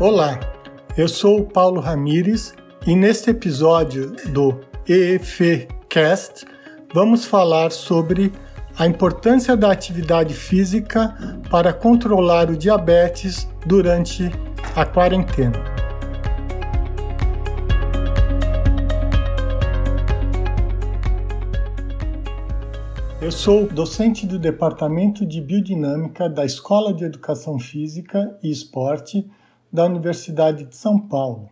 Olá, eu sou o Paulo Ramires e neste episódio do EFCast vamos falar sobre a importância da atividade física para controlar o diabetes durante a quarentena. Eu sou docente do Departamento de Biodinâmica da Escola de Educação Física e Esporte da Universidade de São Paulo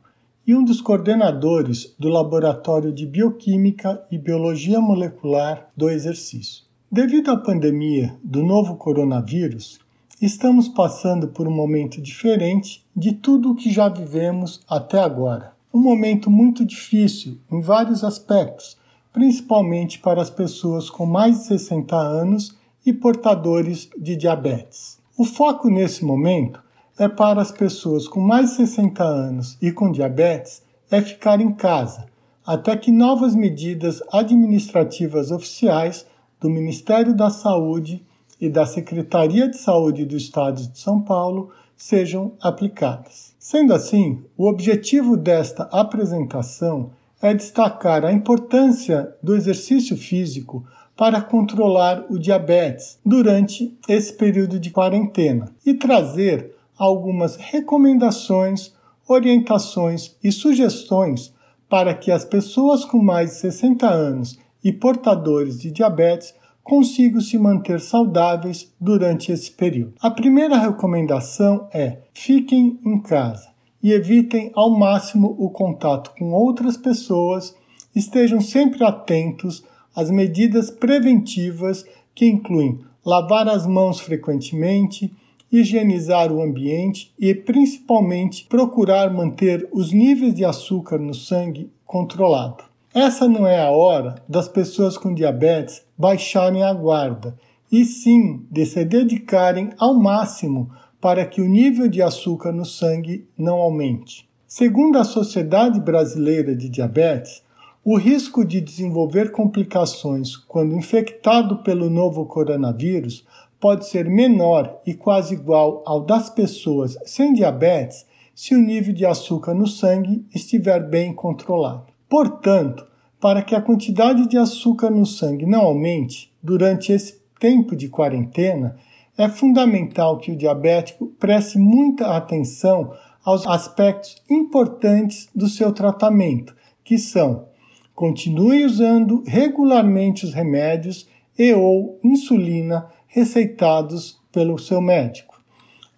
e um dos coordenadores do Laboratório de Bioquímica e Biologia Molecular do Exercício. Devido à pandemia do novo coronavírus, estamos passando por um momento diferente de tudo o que já vivemos até agora. Um momento muito difícil em vários aspectos, principalmente para as pessoas com mais de 60 anos e portadores de diabetes. O foco nesse momento é para as pessoas com mais de 60 anos e com diabetes é ficar em casa, até que novas medidas administrativas oficiais do Ministério da Saúde e da Secretaria de Saúde do Estado de São Paulo sejam aplicadas. Sendo assim, o objetivo desta apresentação é destacar a importância do exercício físico para controlar o diabetes durante esse período de quarentena e trazer algumas recomendações, orientações e sugestões para que as pessoas com mais de 60 anos e portadores de diabetes consigam se manter saudáveis durante esse período. A primeira recomendação é: fiquem em casa e evitem ao máximo o contato com outras pessoas, estejam sempre atentos às medidas preventivas que incluem lavar as mãos frequentemente, higienizar o ambiente e, principalmente, procurar manter os níveis de açúcar no sangue controlado. Essa não é a hora das pessoas com diabetes baixarem a guarda, e sim de se dedicarem ao máximo para que o nível de açúcar no sangue não aumente. Segundo a Sociedade Brasileira de Diabetes, o risco de desenvolver complicações quando infectado pelo novo coronavírus pode ser menor e quase igual ao das pessoas sem diabetes se o nível de açúcar no sangue estiver bem controlado. Portanto, para que a quantidade de açúcar no sangue não aumente durante esse tempo de quarentena, é fundamental que o diabético preste muita atenção aos aspectos importantes do seu tratamento, que são continue usando regularmente os remédios e ou insulina receitados pelo seu médico.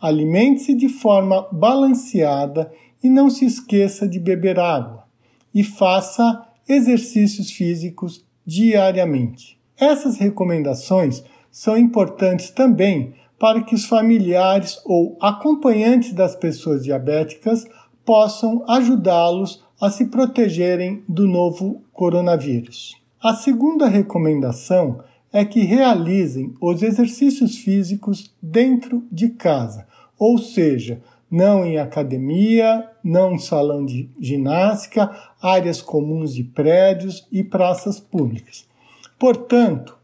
Alimente-se de forma balanceada e não se esqueça de beber água. E faça exercícios físicos diariamente. Essas recomendações são importantes também para que os familiares ou acompanhantes das pessoas diabéticas possam ajudá-los a se protegerem do novo coronavírus. A segunda recomendação é que realizem os exercícios físicos dentro de casa, ou seja, não em academia, não em salão de ginástica, áreas comuns de prédios e praças públicas. Portanto,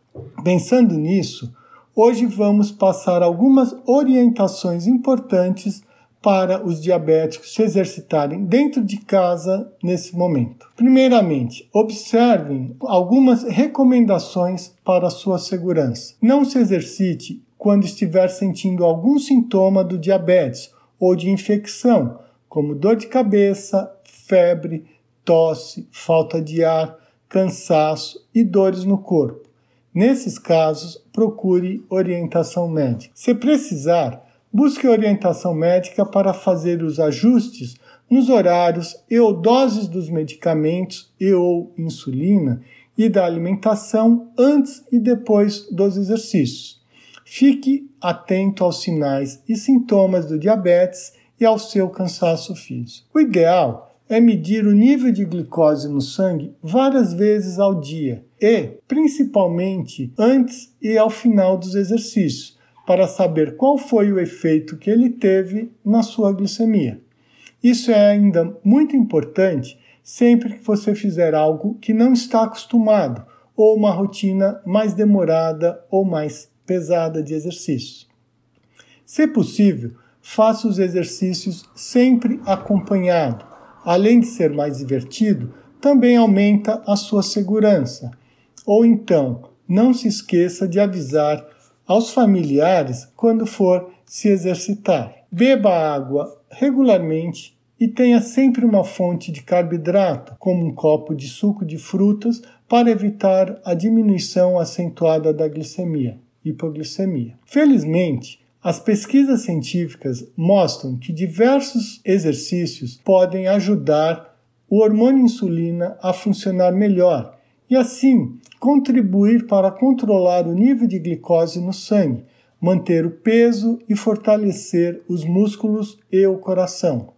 pensando nisso, hoje vamos passar algumas orientações importantes para os diabéticos se exercitarem dentro de casa nesse momento. Primeiramente, observem algumas recomendações para sua segurança. Não se exercite quando estiver sentindo algum sintoma do diabetes ou de infecção, como dor de cabeça, febre, tosse, falta de ar, cansaço e dores no corpo. Nesses casos, procure orientação médica. Se precisar, busque orientação médica para fazer os ajustes nos horários e ou doses dos medicamentos e ou insulina e da alimentação antes e depois dos exercícios. Fique atento aos sinais e sintomas do diabetes e ao seu cansaço físico. O ideal é medir o nível de glicose no sangue várias vezes ao dia e, principalmente, antes e ao final dos exercícios para saber qual foi o efeito que ele teve na sua glicemia. Isso é ainda muito importante sempre que você fizer algo que não está acostumado ou uma rotina mais demorada ou mais pesada de exercício. Se possível, faça os exercícios sempre acompanhado. Além de ser mais divertido, também aumenta a sua segurança. Ou então, não se esqueça de avisar aos familiares quando for se exercitar. Beba água regularmente e tenha sempre uma fonte de carboidrato, como um copo de suco de frutas, para evitar a diminuição acentuada da glicemia, hipoglicemia. Felizmente, as pesquisas científicas mostram que diversos exercícios podem ajudar o hormônio insulina a funcionar melhor e, assim, contribuir para controlar o nível de glicose no sangue, manter o peso e fortalecer os músculos e o coração.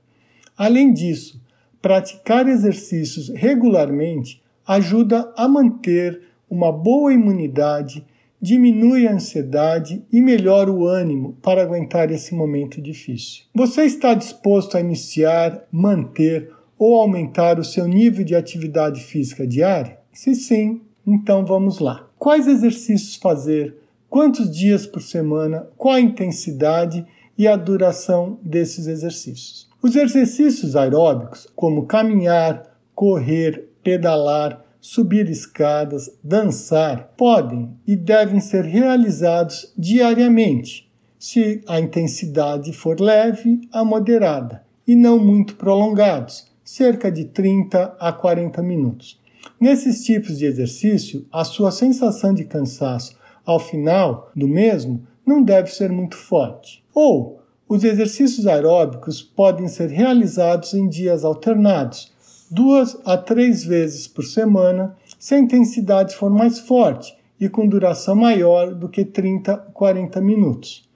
Além disso, praticar exercícios regularmente ajuda a manter uma boa imunidade, diminui a ansiedade e melhora o ânimo para aguentar esse momento difícil. Você está disposto a iniciar, manter ou aumentar o seu nível de atividade física diária? Se sim, então vamos lá. Quais exercícios fazer? Quantos dias por semana? Qual a intensidade e a duração desses exercícios? Os exercícios aeróbicos, como caminhar, correr, pedalar, subir escadas, dançar, podem e devem ser realizados diariamente, se a intensidade for leve a moderada e não muito prolongados, cerca de 30 a 40 minutos. Nesses tipos de exercício, a sua sensação de cansaço ao final do mesmo não deve ser muito forte. Ou os exercícios aeróbicos podem ser realizados em dias alternados, duas a três vezes por semana, se a intensidade for mais forte e com duração maior do que 30 40 minutos.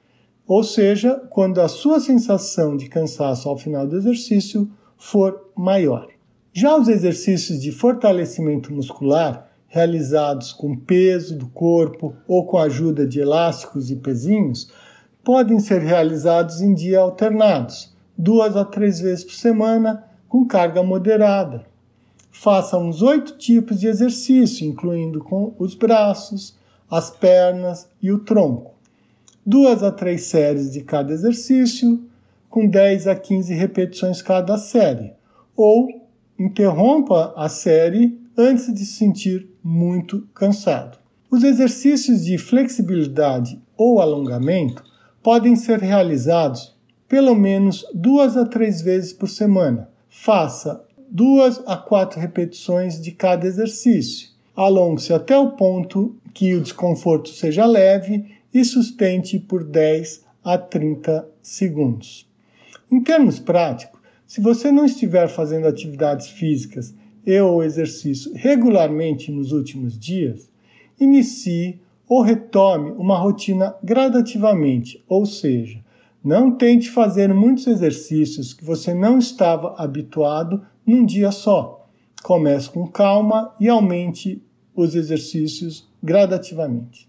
Ou seja, quando a sua sensação de cansaço ao final do exercício for maior. Já os exercícios de fortalecimento muscular, realizados com peso do corpo ou com a ajuda de elásticos e pezinhos, podem ser realizados em dias alternados, duas a três vezes por semana, com carga moderada. Faça uns oito tipos de exercício, incluindo com os braços, as pernas e o tronco. Duas a três séries de cada exercício, com 10 a 15 repetições cada série. Ou interrompa a série antes de se sentir muito cansado. Os exercícios de flexibilidade ou alongamento podem ser realizados pelo menos duas a três vezes por semana, Faça duas a quatro repetições de cada exercício. Alongue-se até o ponto que o desconforto seja leve e sustente por 10 a 30 segundos. Em termos práticos, se você não estiver fazendo atividades físicas e ou exercício regularmente nos últimos dias, inicie ou retome uma rotina gradativamente, ou seja, não tente fazer muitos exercícios que você não estava habituado num dia só. Comece com calma e aumente os exercícios gradativamente.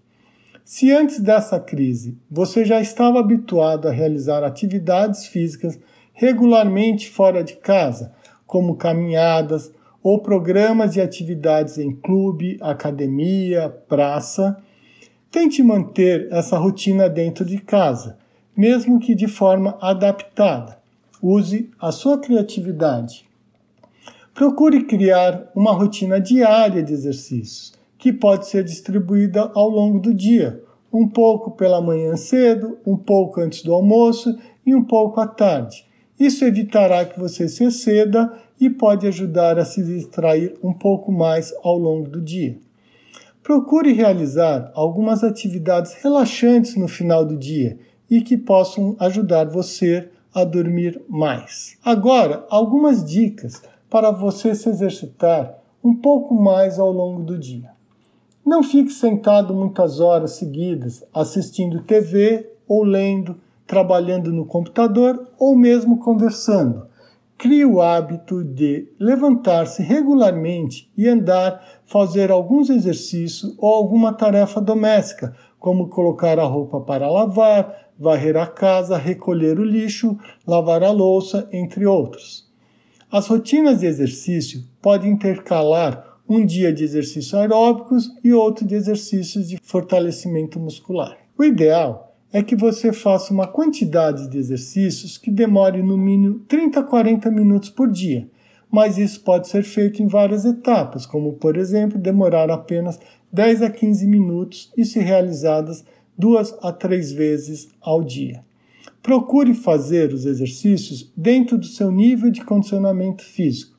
Se antes dessa crise você já estava habituado a realizar atividades físicas regularmente fora de casa, como caminhadas ou programas de atividades em clube, academia, praça, tente manter essa rotina dentro de casa mesmo que de forma adaptada. Use a sua criatividade. Procure criar uma rotina diária de exercícios, que pode ser distribuída ao longo do dia, um pouco pela manhã cedo, um pouco antes do almoço e um pouco à tarde. Isso evitará que você se exceda e pode ajudar a se distrair um pouco mais ao longo do dia. Procure realizar algumas atividades relaxantes no final do dia e que possam ajudar você a dormir mais. Agora, algumas dicas para você se exercitar um pouco mais ao longo do dia. Não fique sentado muitas horas seguidas assistindo TV ou lendo, trabalhando no computador ou mesmo conversando. Crie o hábito de levantar-se regularmente e andar, fazer alguns exercícios ou alguma tarefa doméstica, como colocar a roupa para lavar, varrer a casa, recolher o lixo, lavar a louça, entre outros. As rotinas de exercício podem intercalar um dia de exercícios aeróbicos e outro de exercícios de fortalecimento muscular. O ideal é que você faça uma quantidade de exercícios que demore no mínimo 30 a 40 minutos por dia, mas isso pode ser feito em várias etapas, como por exemplo demorar apenas 10 a 15 minutos e se realizadas duas a três vezes ao dia. Procure fazer os exercícios dentro do seu nível de condicionamento físico.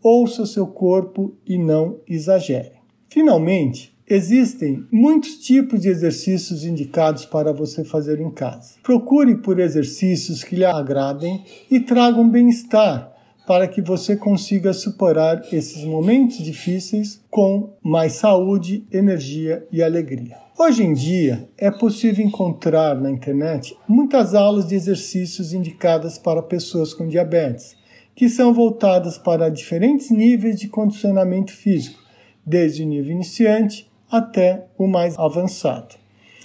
Ouça o seu corpo e não exagere. Finalmente, Existem muitos tipos de exercícios indicados para você fazer em casa. Procure por exercícios que lhe agradem e tragam bem-estar para que você consiga superar esses momentos difíceis com mais saúde, energia e alegria. Hoje em dia, é possível encontrar na internet muitas aulas de exercícios indicadas para pessoas com diabetes, que são voltadas para diferentes níveis de condicionamento físico, desde o nível iniciante até o mais avançado.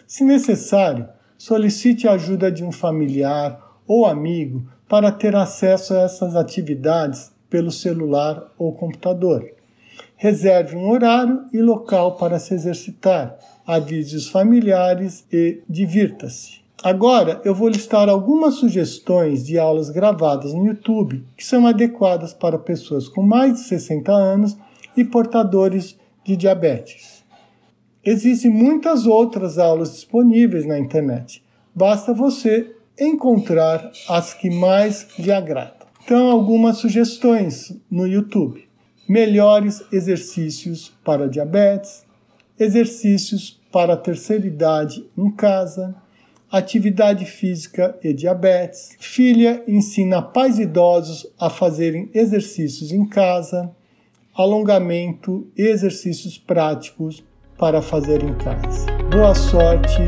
Se necessário, solicite a ajuda de um familiar ou amigo para ter acesso a essas atividades pelo celular ou computador. Reserve um horário e local para se exercitar, avise os familiares e divirta-se. Agora eu vou listar algumas sugestões de aulas gravadas no YouTube que são adequadas para pessoas com mais de 60 anos e portadores de diabetes. Existem muitas outras aulas disponíveis na internet. Basta você encontrar as que mais lhe agradam. Então, algumas sugestões no YouTube: melhores exercícios para diabetes, exercícios para a terceira idade em casa, atividade física e diabetes. Filha ensina pais idosos a fazerem exercícios em casa, alongamento e exercícios práticos para fazer em casa. Boa sorte